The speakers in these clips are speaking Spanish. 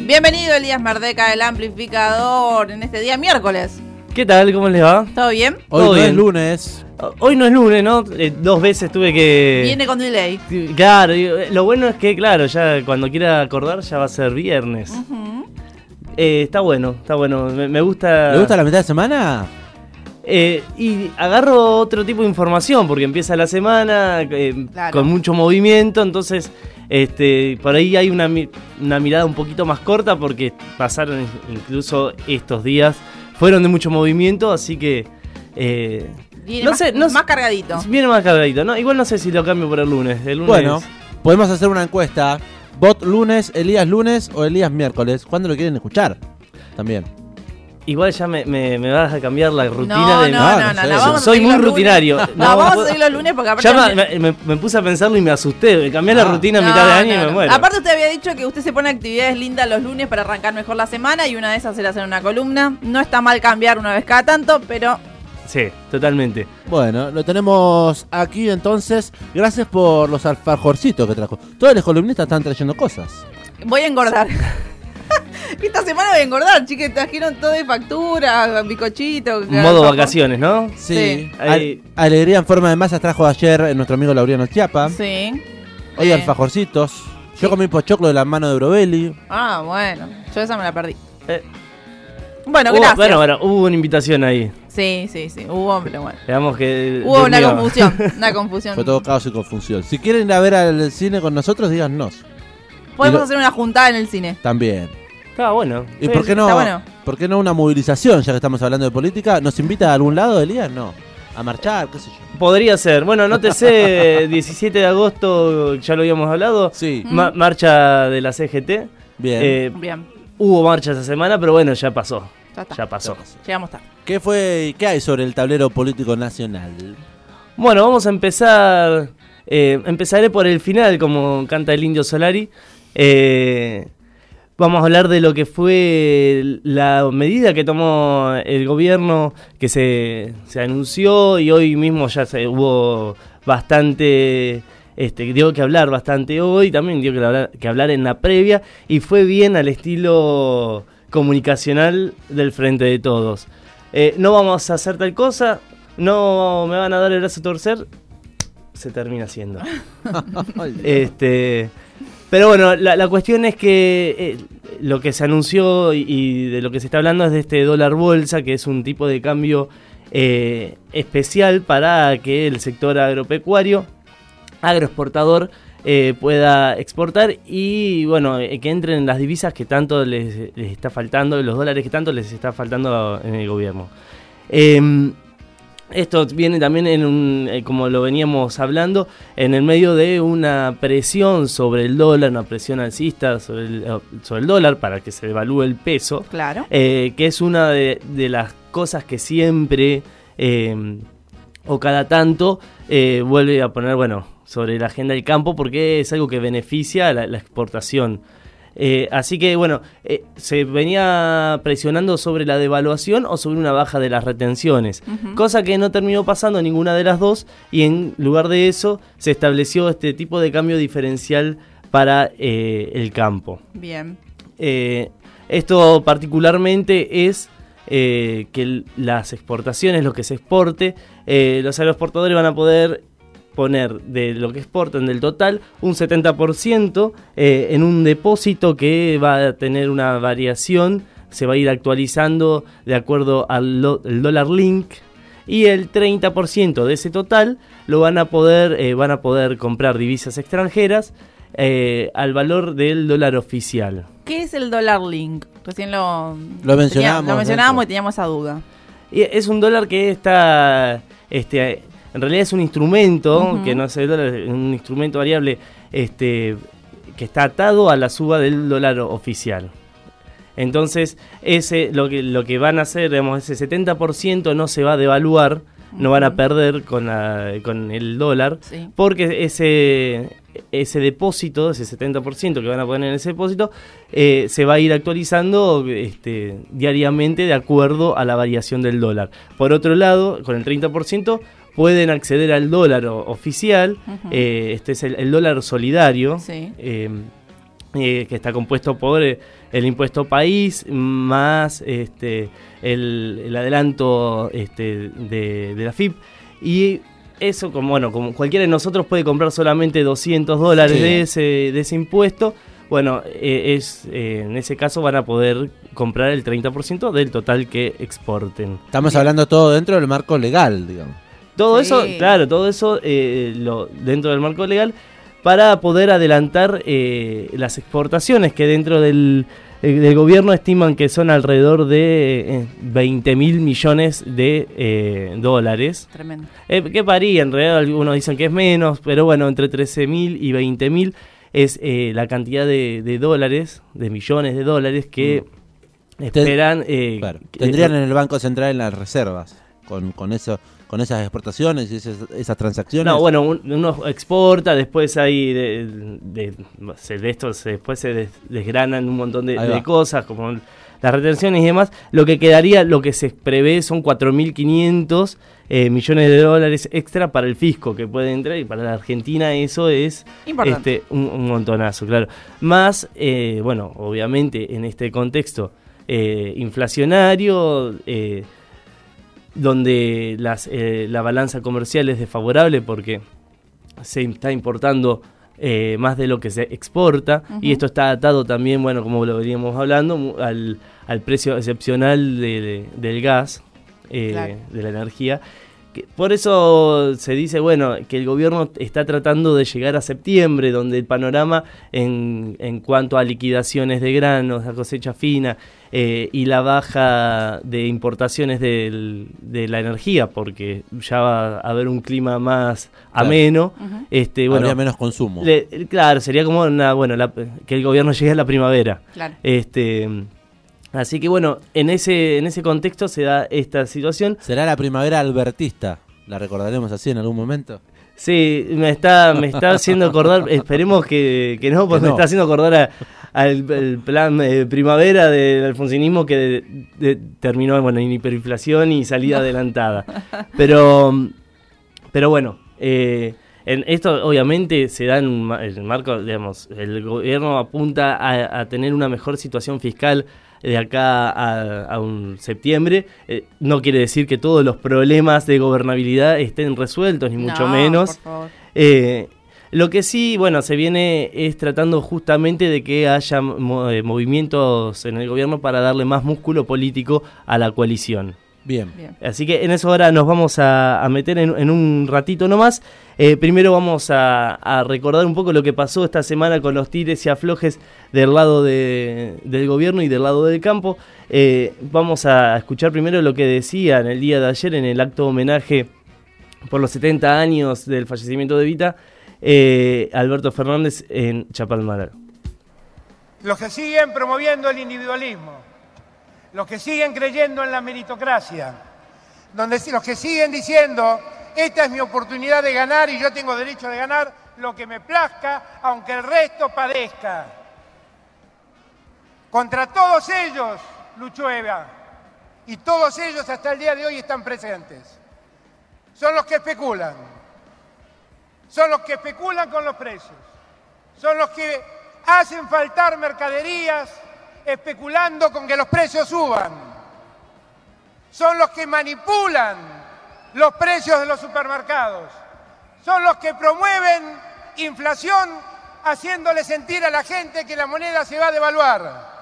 Bienvenido Elías Mardeca, el amplificador, en este día miércoles. ¿Qué tal? ¿Cómo les va? ¿Todo bien? Hoy Todo no es lunes. Hoy no es lunes, ¿no? Eh, dos veces tuve que... Viene con delay. Claro, eh, lo bueno es que, claro, ya cuando quiera acordar ya va a ser viernes. Eh, está bueno, está bueno. Me, me gusta... ¿Le gusta la mitad de semana? Eh, y agarro otro tipo de información porque empieza la semana eh, Claro. con mucho movimiento, entonces este, por ahí hay una, mi- una mirada un poquito más corta porque pasaron incluso estos días, fueron de mucho movimiento, así que... eh, Viene No más, sé, no más cargadito. Viene más cargadito, ¿no? Igual no sé si lo cambio por el lunes. El lunes Bueno, podemos hacer una encuesta. Bot lunes, Elías lunes o Elías miércoles. ¿Cuándo lo quieren escuchar? También. Igual ya me, me, me vas a cambiar la rutina no, de... no, Ah, no, no no, no, vamos Soy muy rutinario. No, No, vamos puedo- a seguir los lunes porque aparte. Ya me, me- me puse a pensarlo y me asusté. Me cambié la rutina a mitad de año no, y me no. muero. Aparte usted había dicho que usted se pone actividades lindas los lunes para arrancar mejor la semana y una de esas era hacer una columna. No está mal cambiar una vez cada tanto, pero Sí, totalmente. Bueno, lo tenemos aquí entonces. Gracias por los alfajorcitos que trajo. Todos los columnistas están trayendo cosas. voy a engordar. Esta semana voy a engordar, chicos. Trajeron todo de factura, bicochito. Modo vacaciones, ¿no? Sí. Al- alegría en forma de masas trajo ayer eh, nuestro amigo Laureano Chiapa. Sí. Hoy Eh, alfajorcitos. Yo comí pochoclo de la mano de Brovelli. Ah, bueno. Yo esa me la perdí. Eh, Bueno, hubo- gracias. bueno, bueno, hubo una invitación ahí. Sí, sí, sí. Hubo, pero bueno. Digamos que. Hubo una confusión. Una confusión. Fue todo caos y confusión. Si quieren ir a ver al cine con nosotros, díganos. Podemos lo- hacer una juntada en el cine. También. Está bueno. ¿Y Sí, por qué no? está bueno. ¿Por qué no una movilización, ya que estamos hablando de política? ¿Nos invita a algún lado, Elías? No. A marchar, qué sé yo. Podría ser. Bueno, no te sé, 17 de agosto, ya lo habíamos hablado. Sí, Ma- marcha de la CGT. bien. Eh, Bien. hubo marcha esa semana, pero bueno, ya pasó. Ya está. Ya pasó. Llegamos tarde. ¿Qué fue y qué hay sobre el tablero político nacional? Bueno, vamos a empezar. eh, empezaré por el final, como canta el Indio Solari. Eh, vamos a hablar de lo que fue la medida que tomó el gobierno, que se, se anunció y hoy mismo ya se hubo bastante. Este, dio que hablar bastante hoy, también dio que hablar, que hablar en la previa, y fue bien al estilo comunicacional del Frente de Todos. Eh, no vamos a hacer tal cosa, no me van a dar el brazo a torcer, se termina haciendo. Este, pero bueno, la, la cuestión es que eh, lo que se anunció y, de lo que se está hablando es de este dólar bolsa, que es un tipo de cambio eh, especial para que el sector agropecuario, agroexportador, eh, pueda exportar y bueno, eh, que entren las divisas que tanto les, les está faltando, los dólares que tanto les está faltando en el gobierno. Em, esto viene también en un, eh, como lo veníamos hablando, en el medio de una presión sobre el dólar, una presión alcista sobre el, eh, sobre el dólar para que se devalúe el peso, Claro. eh, que es una de, de las cosas que siempre eh, o cada tanto vuelve a poner, bueno, sobre la agenda del campo porque es algo que beneficia a la, la exportación. Eh, así que bueno, eh, se venía presionando sobre la devaluación o sobre una baja de las retenciones, cosa que no terminó pasando ninguna de las dos y en lugar de eso se estableció este tipo de cambio diferencial para eh, el campo. Bien. Esto particularmente es eh, que las exportaciones, lo que se exporte, eh, los agroexportadores van a poder poner de lo que exportan del total un 70% eh, en un depósito que va a tener una variación, se va a ir actualizando de acuerdo al dólar link y el 30% de ese total lo van a poder eh, van a poder comprar divisas extranjeras eh, al valor del dólar oficial. ¿Qué es el dólar link? Recién lo, Lo mencionábamos tenía- lo mencionábamos y teníamos esa duda. Y es un dólar que está, este, en realidad es un instrumento, que no es el dólar, es un instrumento variable, este, que está atado a la suba del dólar oficial. Entonces, ese, lo que, lo que van a hacer, digamos, ese 70% no se va a devaluar, no van a perder con, la- con el dólar, Sí. porque ese, ese depósito, ese 70% que van a poner en ese depósito, eh, se va a ir actualizando este, diariamente de acuerdo a la variación del dólar. Por otro lado, con el 30% pueden acceder al dólar oficial, eh, este es el, el dólar solidario, Sí. eh, eh, que está compuesto por eh, el impuesto país más este, el, el adelanto este, de, de la FIP. Y eso, como, bueno, como cualquiera de nosotros puede comprar solamente 200 dólares Sí. de, ese, de ese impuesto, bueno, eh, es, eh, en ese caso van a poder comprar el 30% del total que exporten. Estamos hablando todo dentro del marco legal, digamos. Todo Sí. eso, claro, todo eso eh, lo, dentro del marco legal para poder adelantar eh, las exportaciones que dentro del, eh, del gobierno estiman que son alrededor de eh, 20 mil millones de eh, dólares. Tremendo. Eh, que varía, en realidad algunos dicen que es menos, pero bueno, entre 13 mil y 20 mil es eh, la cantidad de, de dólares, de millones de dólares que esperan... eh, Mm. Claro. que- Tendrían en el Banco Central en las reservas con, con eso con esas exportaciones y esas, esas transacciones. No, bueno, un- uno exporta, después hay de, de, esto después se des- desgranan un montón de, cosas, como las retenciones y demás. Lo que quedaría, lo que se prevé son 4.500 eh, millones de dólares extra para el fisco que puede entrar y para la Argentina eso es Importante. este, un, un montonazo, claro. Más, eh, bueno, obviamente en este contexto eh, inflacionario, eh, donde las, eh, la balanza comercial es desfavorable porque se está importando eh, más de lo que se exporta y esto está atado también, bueno, como lo veníamos hablando, al, al precio excepcional de- de- del gas, eh, Claro. de la energía. Que- Por eso se dice, bueno, que el gobierno está tratando de llegar a septiembre, donde el panorama en, en cuanto a liquidaciones de granos, la cosecha fina eh, y la baja de importaciones del- de la energía, porque ya va a haber un clima más Claro. ameno. Este, bueno, Habría menos consumo. le- claro, sería como una, bueno, la- que el gobierno llegue a la primavera. Claro. Este, así que bueno, en ese, en ese contexto se da esta situación. ¿Será la primavera albertista? ¿La recordaremos así en algún momento? Sí, me está, me está haciendo acordar, esperemos que, que no, porque Que no. me está haciendo acordar a- al el plan eh, primavera del alfonsinismo que de- de- terminó bueno, en hiperinflación y salida adelantada. Pero, pero bueno, eh, en esto obviamente se da en el marco, digamos, el gobierno apunta a, a tener una mejor situación fiscal de acá a, a un septiembre. Eh, no quiere decir que todos los problemas de gobernabilidad estén resueltos, ni mucho No, menos. por favor. Eh, lo que sí, bueno, se viene es tratando justamente de que haya mo- eh, movimientos en el gobierno para darle más músculo político a la coalición. Bien. Bien. Así que en eso ahora nos vamos a, a meter en, en un ratito nomás. Eh, primero vamos a, a recordar un poco lo que pasó esta semana con los tires y aflojes del lado de- del gobierno y del lado del campo. Eh, vamos a escuchar primero lo que decía en el día de ayer en el acto homenaje por los 70 años del fallecimiento de Vita, eh, Alberto Fernández en Chapalmaral. los que siguen promoviendo el individualismo, los que siguen creyendo en la meritocracia, donde, los que siguen diciendo, esta es mi oportunidad de ganar y yo tengo derecho de ganar lo que me plazca, aunque el resto padezca. Contra todos ellos luchó Eva y todos ellos hasta el día de hoy están presentes. Son los que especulan, son los que especulan con los precios, son los que hacen faltar mercaderías especulando con que los precios suban. Son los que manipulan los precios de los supermercados. Son los que promueven inflación haciéndole sentir a la gente que la moneda se va a devaluar.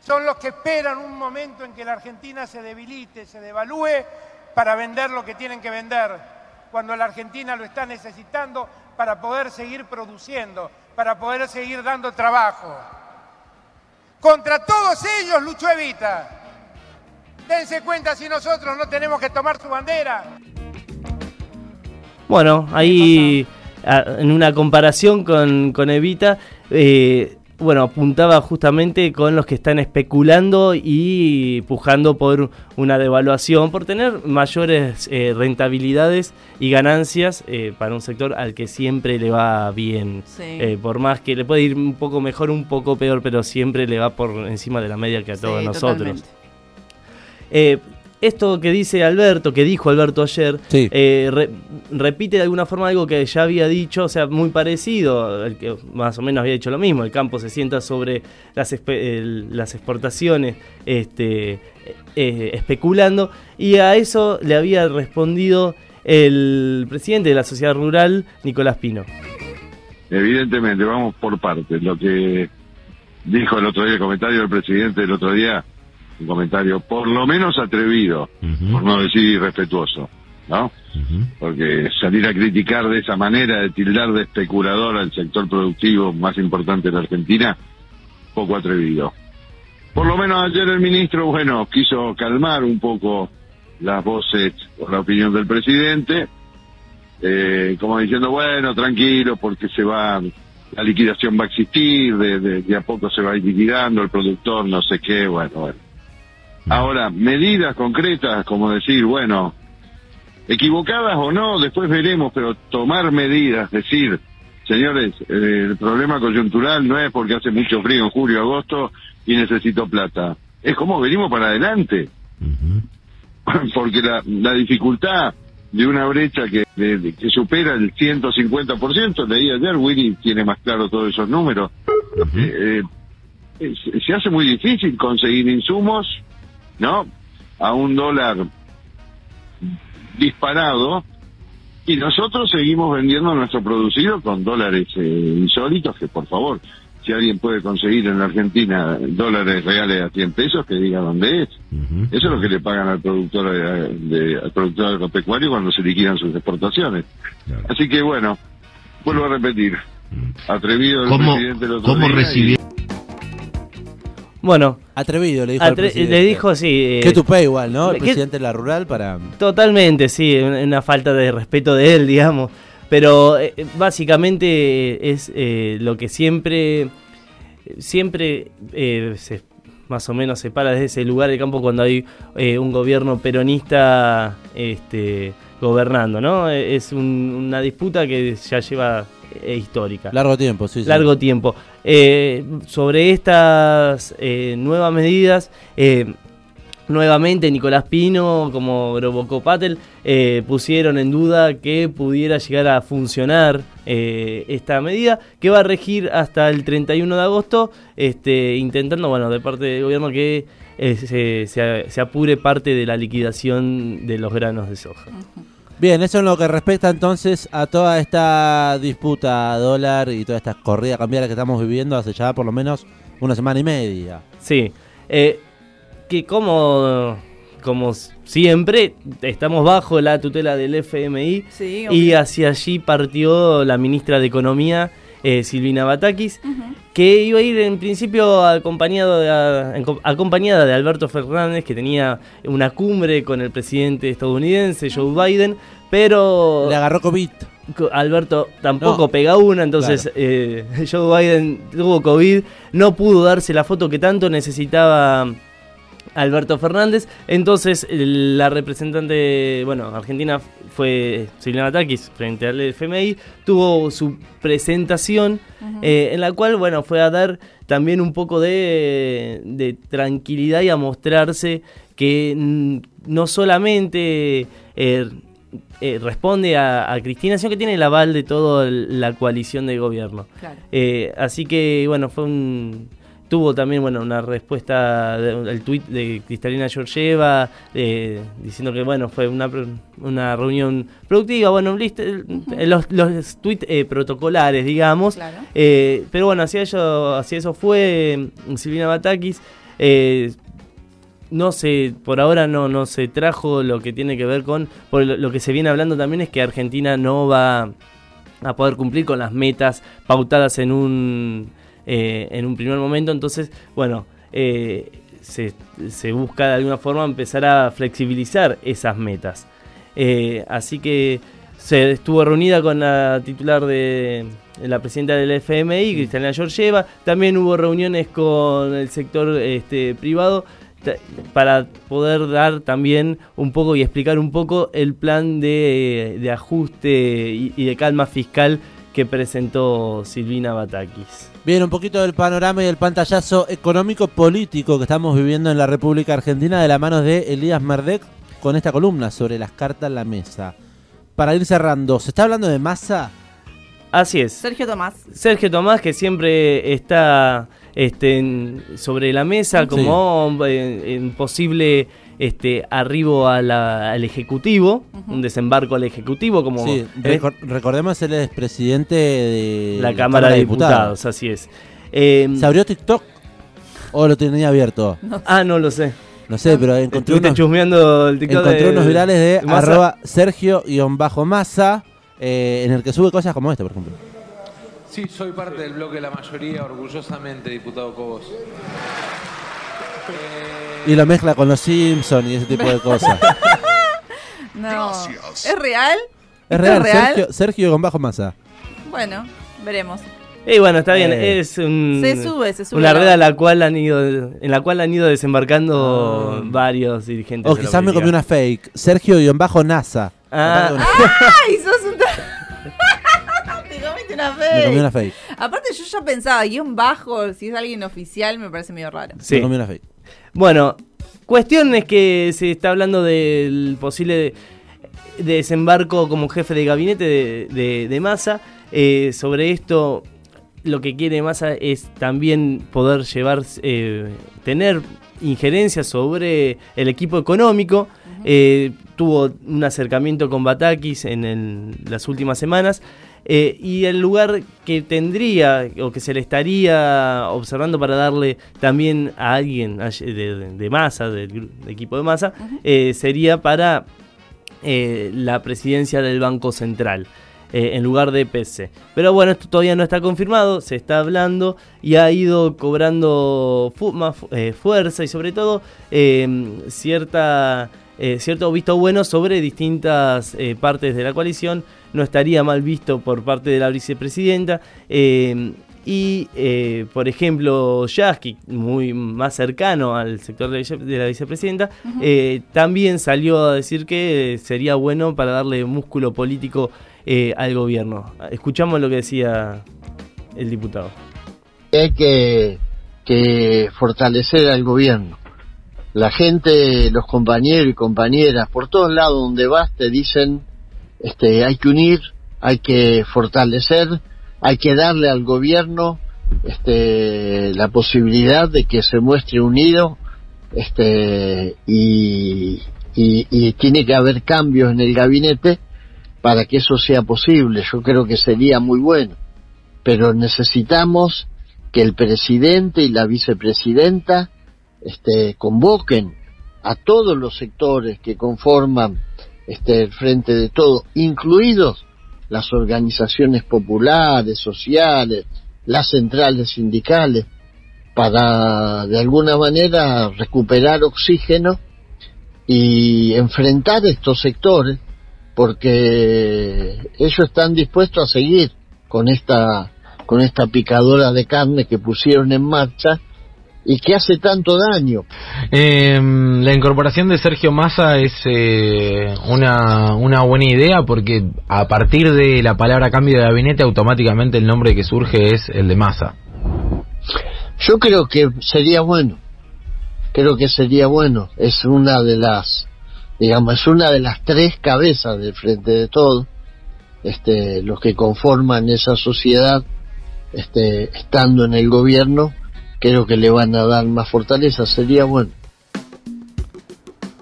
Son los que esperan un momento en que la Argentina se debilite, se devalúe para vender lo que tienen que vender, cuando la Argentina lo está necesitando para poder seguir produciendo, para poder seguir dando trabajo. Contra todos ellos luchó Evita. Dense cuenta si nosotros no tenemos que tomar su bandera. Bueno, ahí en una comparación con, con Evita, eh, bueno, apuntaba justamente con los que están especulando y pujando por una devaluación, por tener mayores eh, rentabilidades y ganancias eh, para un sector al que siempre le va bien. Sí. Eh, por más que le puede ir un poco mejor, un poco peor, pero siempre le va por encima de la media que a todos Sí, nosotros. Esto que dice Alberto, que dijo Alberto ayer, Sí. eh, re- repite de alguna forma algo que ya había dicho, o sea, muy parecido, el que más o menos había dicho lo mismo, el campo se sienta sobre las, espe- el- las exportaciones este, eh, especulando, y a eso le había respondido el presidente de la sociedad rural, Nicolás Pino. Evidentemente, vamos por partes. Lo que dijo el otro día, el comentario del presidente el otro día, un comentario por lo menos atrevido, por no decir irrespetuoso, ¿no? Porque salir a criticar de esa manera, de tildar de especulador al sector productivo más importante de la Argentina, poco atrevido. Por lo menos ayer el ministro, bueno, quiso calmar un poco las voces o la opinión del presidente, eh, como diciendo, bueno, tranquilo, porque se va, la liquidación va a existir, de, de, de a poco se va a ir liquidando, el productor, no sé qué, bueno, bueno. Ahora, medidas concretas, como decir, bueno, equivocadas o no, después veremos, pero tomar medidas, decir, señores, eh, el problema coyuntural no es porque hace mucho frío en julio, agosto y necesito plata. Es como venimos para adelante. Porque la, la dificultad de una brecha que, de- que supera el 150%, leí ayer, Willy tiene más claro todos esos números, eh, eh, se hace muy difícil conseguir insumos, ¿no? A un dólar disparado y nosotros seguimos vendiendo nuestro producido con dólares eh, insólitos que por favor si alguien puede conseguir en la Argentina dólares reales a 100 pesos que diga dónde es. Eso es lo que le pagan al productor de- al productor agropecuario cuando se liquidan sus exportaciones. Así que bueno vuelvo a repetir. Atrevido el ¿Cómo, presidente el otro cómo día? Bueno, Atrevido, le dijo. al presidente. le dijo, sí. eh, Qué tupé igual, ¿no? El ¿qué- presidente de la rural para. Totalmente, sí, una, falta de respeto de él, digamos. Pero eh, básicamente es eh, lo que siempre, siempre eh, se, más o menos se para desde ese lugar del campo cuando hay eh, un gobierno peronista este, gobernando, ¿no? Eh, Es un- una disputa que ya lleva eh, histórica. Largo tiempo, sí, sí. largo tiempo. Eh, sobre estas eh, nuevas medidas, eh, nuevamente Nicolás Pino, como Robocop Patel, eh, pusieron en duda que pudiera llegar a funcionar eh, esta medida, que va a regir hasta el 31 de agosto, este, intentando, bueno, de parte del gobierno que se, se- se apure parte de la liquidación de los granos de soja. Bien, eso en lo que respecta entonces a toda esta disputa dólar y toda esta corrida cambiaria que estamos viviendo hace ya por lo menos una semana y media. Sí, eh, que como, como siempre estamos bajo la tutela del FMI Sí, y hacia allí partió la ministra de Economía, eh, Silvina Batakis, que iba a ir en principio acompañado de, a- acompañada de Alberto Fernández, que tenía una cumbre con el presidente estadounidense, Joe Biden, pero... Le agarró COVID. Co- Alberto tampoco No. pega una, entonces eh, Joe Biden tuvo COVID, no pudo darse la foto que tanto necesitaba Alberto Fernández, entonces la representante, bueno, Argentina fue Silvina Batakis frente al FMI, tuvo su presentación eh, en la cual, bueno, fue a dar también un poco de, de tranquilidad y a mostrarse que no solamente eh, eh, responde a, a Cristina, sino que tiene el aval de toda la coalición de gobierno. Claro. Eh, así que, bueno, fue un. Tuvo también, bueno, una respuesta del tuit de Cristalina Georgieva eh, diciendo que, bueno, fue una, una reunión productiva. Bueno, listo, eh, los, los tuits eh, protocolares, digamos. Claro. Eh, pero bueno, hacia, ello, hacia eso fue Silvina Batakis. No se, por ahora no, no se trajo lo que tiene que ver con, por lo, lo que se viene hablando también es que Argentina no va a poder cumplir con las metas pautadas en un, eh, en un primer momento, entonces, bueno, eh, se, se busca de alguna forma empezar a flexibilizar esas metas. Eh, así que se estuvo reunida con la titular de la presidenta del FMI, Cristalina Georgieva. También hubo reuniones con el sector este, privado para poder dar también un poco y explicar un poco el plan de, de ajuste y, y de calma fiscal que presentó Silvina Batakis. Bien, un poquito del panorama y el pantallazo económico-político que estamos viviendo en la República Argentina de la mano de Elías Merdek con esta columna sobre las cartas en la mesa. Para ir cerrando, ¿se está hablando de masa? Así es. Sergio Tomás. Sergio Tomás, que siempre está este, en- sobre la mesa Sí. como en, en posible este, arribo a la- al Ejecutivo, un desembarco al Ejecutivo, como Sí, recor- recordemos, él es presidente de la Cámara de Diputados, así es. Eh, ¿Se abrió TikTok o lo tenía abierto? ah, no lo sé. No sé, pero encontré unos, chusmeando el TikTok encontré de- unos virales de Massa. arroba Sergio-Massa eh, en el que sube cosas como este, por ejemplo. Sí, soy parte del bloque de la mayoría, orgullosamente, diputado Cobos. Eh, Y lo mezcla con los Simpsons y ese tipo de cosas. No. ¿Es real? Es ¿Esto real, Sergio, Sergio con bajo masa. Bueno, veremos. Y bueno, está bien, Eh. es un- Se sube, se sube una la- red a la cual han ido, en la cual han ido desembarcando Ah. varios dirigentes. O quizás me comí una fake. Sergio NASA. Ah. ¡Ay, sos un... Te comiste una Me comí una fake. Aparte yo ya pensaba, guion bajo, si es alguien oficial me parece medio raro. Sí. Me comí una fake. Bueno, cuestión es que se está hablando del posible desembarco como jefe de gabinete de, de, de Massa. Eh, sobre esto, lo que quiere Massa es también poder llevar, eh, tener injerencia sobre el equipo económico. Eh, tuvo un acercamiento con Batakis en el- las últimas semanas. Eh, y el lugar que tendría o que se le estaría observando para darle también a alguien de, de- masa, del equipo de masa, eh, sería para eh, la presidencia del Banco Central. en lugar de PC. Pero bueno, esto todavía no está confirmado, se está hablando y ha ido cobrando fu- más fu- fuerza y sobre todo eh, cierta, cierto visto bueno sobre distintas partes de la coalición. No estaría mal visto por parte de la vicepresidenta. eh, y, eh, por ejemplo, Yasky, muy más cercano al sector de, vice- de la vicepresidenta, eh, también salió a decir que sería bueno para darle músculo político eh, al gobierno. Escuchamos lo que decía el diputado. hay que, que fortalecer al gobierno. La gente, los compañeros y compañeras, por todos lados donde vas te dicen, este, hay que unir, hay que fortalecer, hay que darle al gobierno, este, la posibilidad de que se muestre unido, este, y, tiene que haber cambios en el gabinete para que eso sea posible. Yo creo que sería muy bueno pero necesitamos que el presidente y la vicepresidenta este, convoquen a todos los sectores que conforman este, el frente de todo, incluidos las organizaciones populares, sociales, las centrales sindicales, para de alguna manera recuperar oxígeno y enfrentar estos sectores, porque ellos están dispuestos a seguir con esta con esta picadora de carne que pusieron en marcha y que hace tanto daño. Eh, la incorporación de Sergio Massa es eh, una, una buena idea porque a partir de la palabra cambio de gabinete automáticamente el nombre que surge es el de Massa. Yo creo que sería bueno, creo que sería bueno, es una de las, digamos, es una de las tres cabezas del frente de todo, este, los que conforman esa sociedad, este, estando en el gobierno, creo que le van a dar más fortaleza, sería bueno.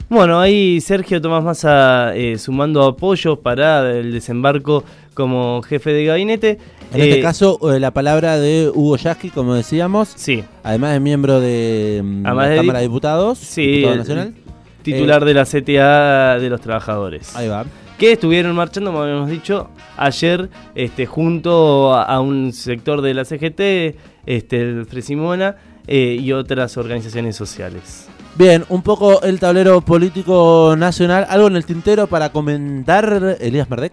Bueno, ahí Sergio Tomás Massa eh, sumando apoyos para el desembarco como jefe de gabinete. En Eh, este caso, eh, la palabra de Hugo Yasky, como decíamos, Sí, además de miembro de mm, Además la de Cámara de Diputados, sí, diputado nacional. titular de la CTA de los trabajadores. Ahí va. Que estuvieron marchando, como habíamos dicho, ayer este, junto a, a un sector de la CGT, este, el Fresimona eh, y otras organizaciones sociales. Bien, un poco el tablero político nacional. ¿Algo en el tintero para comentar, Elías Merdek?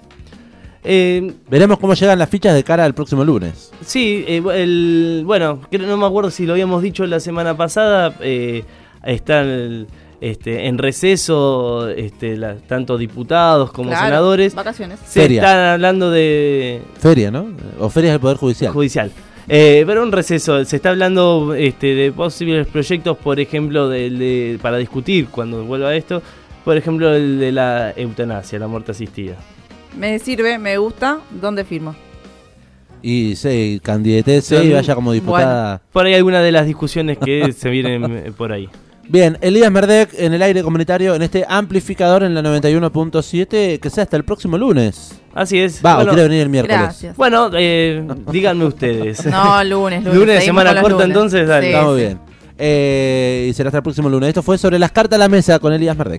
Eh, Veremos cómo llegan las fichas de cara al próximo lunes. sí, eh, el, bueno, no me acuerdo si lo habíamos dicho la semana pasada, eh, está el, este, en receso, este, la- tanto diputados como Claro, senadores. Vacaciones. Se Feria. están hablando de Feria, ¿no? O ferias del Poder Judicial. judicial. Eh, pero un receso, se está hablando este, de posibles proyectos, por ejemplo, de, para discutir cuando vuelva esto, por ejemplo, el de la eutanasia, la muerte asistida. Me sirve, me gusta. ¿Dónde firmo? Y sí, candidatese y vaya como diputada. Por ahí algunas de las discusiones que se vienen eh, por ahí. Bien, Elías Merdec en el aire comunitario en este amplificador en la 91.7, que sea hasta el próximo lunes. Así es. Va, o Bueno, quiere venir el miércoles. Gracias. Bueno, eh, díganme ustedes. No, lunes, lunes. Lunes, semana corta, lunes. entonces, dale. Sí, Está muy sí. bien. Eh, y será hasta el próximo lunes. Esto fue sobre las cartas a la mesa con Elías Merdec.